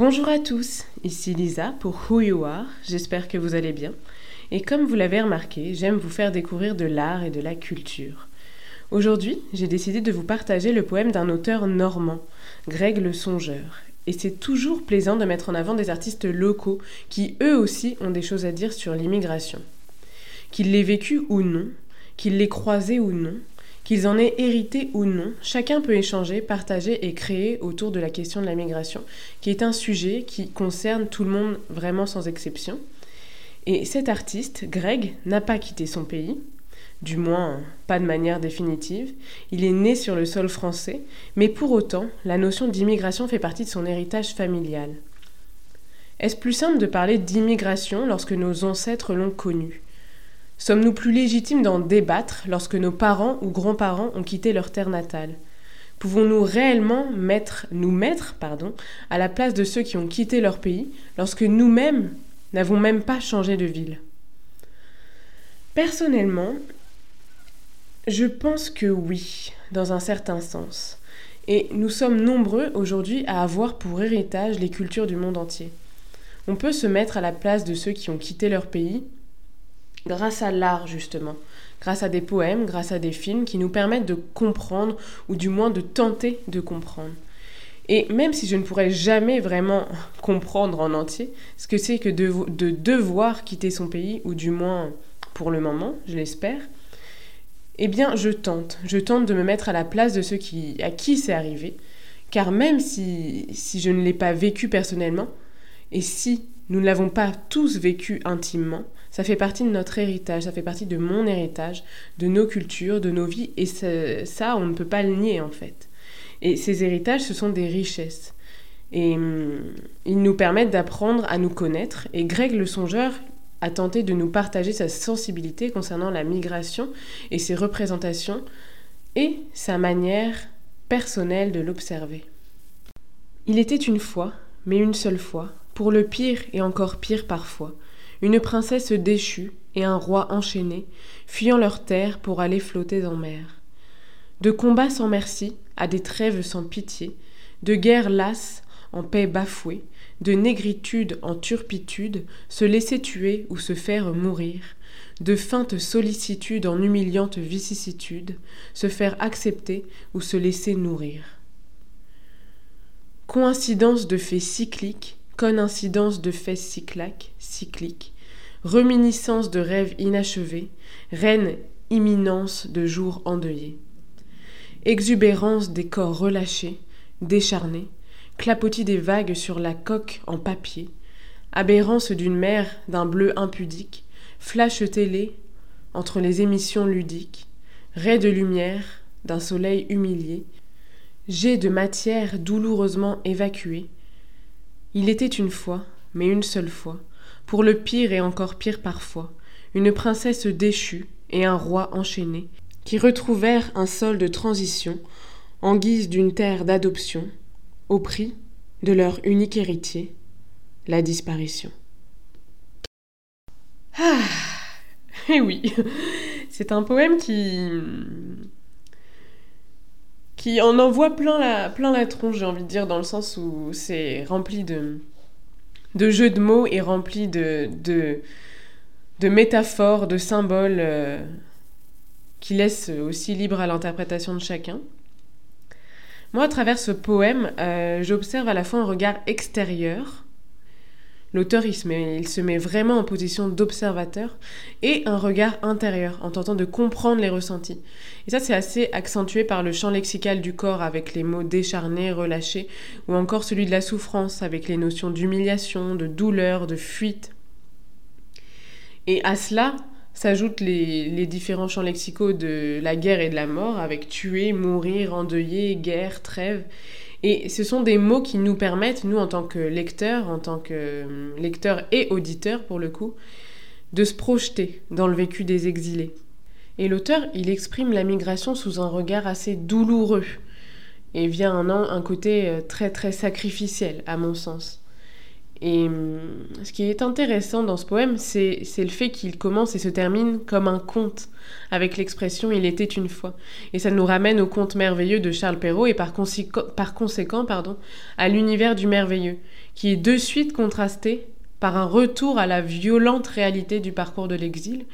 Bonjour à tous, ici Lisa pour Who You Are, j'espère que vous allez bien. Et comme vous l'avez remarqué, j'aime vous faire découvrir de l'art et de la culture. Aujourd'hui, j'ai décidé de vous partager le poème d'un auteur normand, Greg le Songeur. Et c'est toujours plaisant de mettre en avant des artistes locaux qui eux aussi ont des choses à dire sur l'immigration. Qu'ils l'aient vécu ou non, qu'ils l'aient croisé ou non, Qu'ils en aient hérité ou non, chacun peut échanger, partager et créer autour de la question de la migration, qui est un sujet qui concerne tout le monde vraiment sans exception. Et cet artiste, Greg, n'a pas quitté son pays, du moins pas de manière définitive. Il est né sur le sol français, mais pour autant, la notion d'immigration fait partie de son héritage familial. Est-ce plus simple de parler d'immigration lorsque nos ancêtres l'ont connue Sommes-nous plus légitimes d'en débattre lorsque nos parents ou grands-parents ont quitté leur terre natale? Pouvons-nous réellement nous mettre pardon, à la place de ceux qui ont quitté leur pays lorsque nous-mêmes n'avons même pas changé de ville? Personnellement, je pense que oui, dans un certain sens. Et nous sommes nombreux aujourd'hui à avoir pour héritage les cultures du monde entier. On peut se mettre à la place de ceux qui ont quitté leur pays grâce à l'art justement, grâce à des poèmes, grâce à des films qui nous permettent de comprendre ou du moins de tenter de comprendre. Et même si je ne pourrais jamais vraiment comprendre en entier ce que c'est que de, de, devoir quitter son pays, ou du moins pour le moment, je l'espère, eh bien je tente, je tente de me mettre à la place de ceux qui, à qui c'est arrivé, car même si, si je ne l'ai pas vécu personnellement, et si nous ne l'avons pas tous vécu intimement, ça fait partie de notre héritage, ça fait partie de mon héritage, de nos cultures, de nos vies, et ça, on ne peut pas le nier en fait. Et ces héritages, ce sont des richesses. Et hum, ils nous permettent d'apprendre à nous connaître. Et Greg le songeur a tenté de nous partager sa sensibilité concernant la migration et ses représentations et sa manière personnelle de l'observer. Il était une fois, mais une seule fois, pour le pire et encore pire parfois, une princesse déchue et un roi enchaîné, fuyant leur terre pour aller flotter en mer. De combats sans merci à des trêves sans pitié, de guerres lasses en paix bafouée, de négritude en turpitude, se laisser tuer ou se faire mourir, de feinte sollicitude en humiliante vicissitude, se faire accepter ou se laisser nourrir. Coïncidence de faits cycliques, coïncidence de faits cyclaques, cycliques, reminiscence de rêves inachevés, reine imminence de jours endeuillés. Exubérance des corps relâchés, décharnés, clapotis des vagues sur la coque en papier, aberrance d'une mer d'un bleu impudique, flash télé entre les émissions ludiques, rais de lumière d'un soleil humilié, jet de matière douloureusement évacuée, il était une fois, mais une seule fois, pour le pire et encore pire parfois, une princesse déchue et un roi enchaîné, qui retrouvèrent un sol de transition en guise d'une terre d'adoption, au prix de leur unique héritier, la disparition. Ah Eh oui, c'est un poème qui qui en envoie plein la, plein la tronche, j'ai envie de dire, dans le sens où c'est rempli de, de jeux de mots et rempli de, de, de métaphores, de symboles euh, qui laissent aussi libre à l'interprétation de chacun. Moi, à travers ce poème, euh, j'observe à la fois un regard extérieur L'auteur, il, se met vraiment en position d'observateur et un regard intérieur, en tentant de comprendre les ressentis. Et ça, c'est assez accentué par le champ lexical du corps avec les mots décharnés, relâchés, ou encore celui de la souffrance avec les notions d'humiliation, de douleur, de fuite. Et à cela s'ajoutent les, les différents champs lexicaux de la guerre et de la mort, avec tuer, mourir, endeuiller, guerre, trêve. Et ce sont des mots qui nous permettent, nous en tant que lecteurs, en tant que hum, lecteurs et auditeurs pour le coup, de se projeter dans le vécu des exilés. Et l'auteur, il exprime la migration sous un regard assez douloureux, et vient un, un côté euh, très très sacrificiel, à mon sens. Et hum, ce qui est intéressant dans ce poème, c'est le fait qu'il commence et se termine comme un conte, avec l'expression Il était une fois. Et ça nous ramène au conte merveilleux de Charles Perrault et par, conséquent à l'univers du merveilleux, qui est de suite contrasté par un retour à la violente réalité du parcours de l'exil.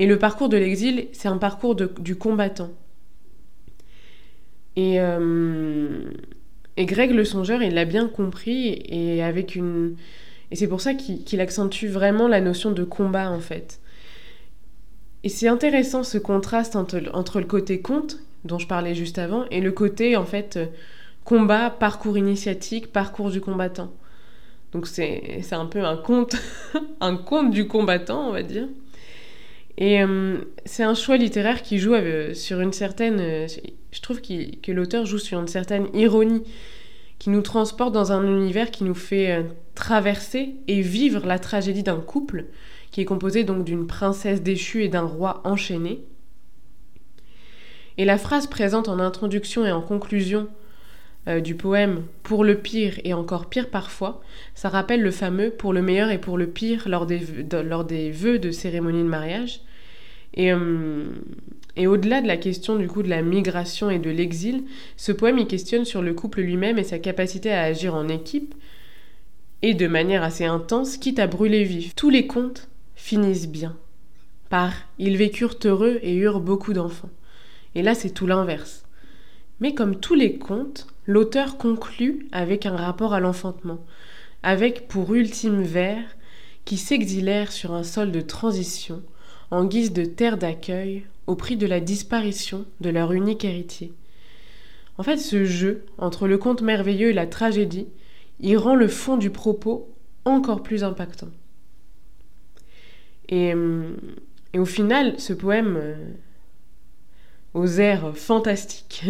Et le parcours de l'exil, c'est un parcours du combattant. Euh, et Greg le songeur, il l'a bien compris et avec une et c'est pour ça qu'il accentue vraiment la notion de combat en fait. Et c'est intéressant ce contraste entre, entre, le côté conte dont je parlais juste avant et le côté en fait combat, parcours initiatique, parcours du combattant. Donc c'est un peu un conte, un conte du combattant, on va dire. Et euh, c'est un choix littéraire qui joue euh, sur une certaine... Euh, je trouve que l'auteur joue sur une certaine ironie, qui nous transporte dans un univers qui nous fait traverser et vivre la tragédie d'un couple, qui est composé donc d'une princesse déchue et d'un roi enchaîné. Et la phrase présente en introduction et en conclusion du poème Pour le pire et encore pire parfois, ça rappelle le fameux Pour le meilleur et pour le pire lors des, lors des vœux de cérémonie de mariage. Et, euh, et au-delà de la question du coup de la migration et de l'exil, ce poème il questionne sur le couple lui-même et sa capacité à agir en équipe et de manière assez intense, quitte à brûler vif. Tous les contes finissent bien. Par ils vécurent heureux et eurent beaucoup d'enfants. Et là c'est tout l'inverse. Mais comme tous les contes, l'auteur conclut avec un rapport à l'enfantement, avec pour ultime vers qui s'exilèrent sur un sol de transition, en guise de terre d'accueil, au prix de la disparition de leur unique héritier. En fait, ce jeu entre le conte merveilleux et la tragédie, il rend le fond du propos encore plus impactant. Et, et au final, ce poème, euh, aux airs fantastiques.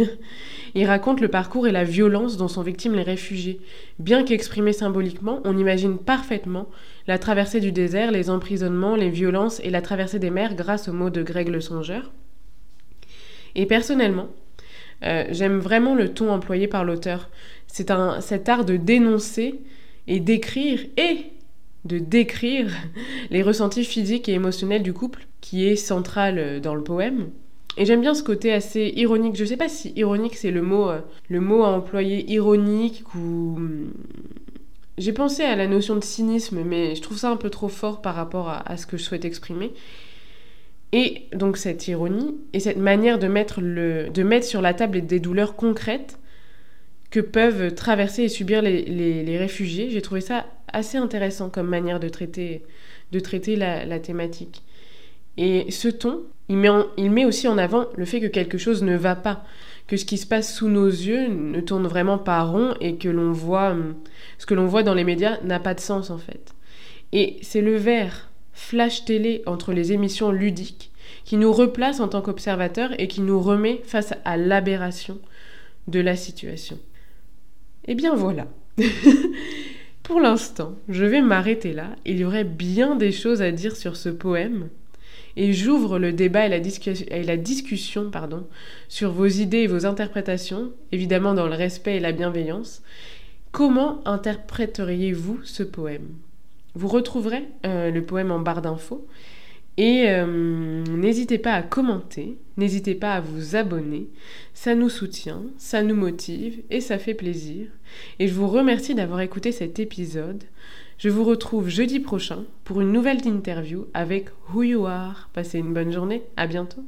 Il raconte le parcours et la violence dont sont victimes les réfugiés. Bien qu'exprimé symboliquement, on imagine parfaitement la traversée du désert, les emprisonnements, les violences et la traversée des mers grâce aux mots de Greg le Songeur. Et personnellement, euh, j'aime vraiment le ton employé par l'auteur. C'est cet art de dénoncer et d'écrire et de décrire les ressentis physiques et émotionnels du couple qui est central dans le poème. Et j'aime bien ce côté assez ironique. Je sais pas si ironique c'est le mot, euh, le mot à employer ironique ou. Hmm, j'ai pensé à la notion de cynisme, mais je trouve ça un peu trop fort par rapport à, ce que je souhaite exprimer. Et donc cette ironie et cette manière de mettre, le, de mettre sur la table des douleurs concrètes que peuvent traverser et subir les, les, réfugiés, j'ai trouvé ça assez intéressant comme manière de traiter, de traiter la, la thématique. Et ce ton, il met, aussi en avant le fait que quelque chose ne va pas, que ce qui se passe sous nos yeux ne tourne vraiment pas rond et que l'on voit, hum, ce que l'on voit dans les médias n'a pas de sens en fait. Et c'est le verre flash télé entre les émissions ludiques qui nous replace en tant qu'observateurs et qui nous remet face à l'aberration de la situation. Eh bien voilà. Pour l'instant, je vais m'arrêter là. Il y aurait bien des choses à dire sur ce poème, et j'ouvre le débat et la, discussion pardon, sur vos idées et vos interprétations, évidemment dans le respect et la bienveillance. Comment interpréteriez-vous ce poème? Vous retrouverez euh, le poème en barre d'infos et euh, n'hésitez pas à commenter, n'hésitez pas à vous abonner, ça nous soutient, ça nous motive et ça fait plaisir. Et je vous remercie d'avoir écouté cet épisode. Je vous retrouve jeudi prochain pour une nouvelle interview avec Who You Are. Passez une bonne journée, à bientôt.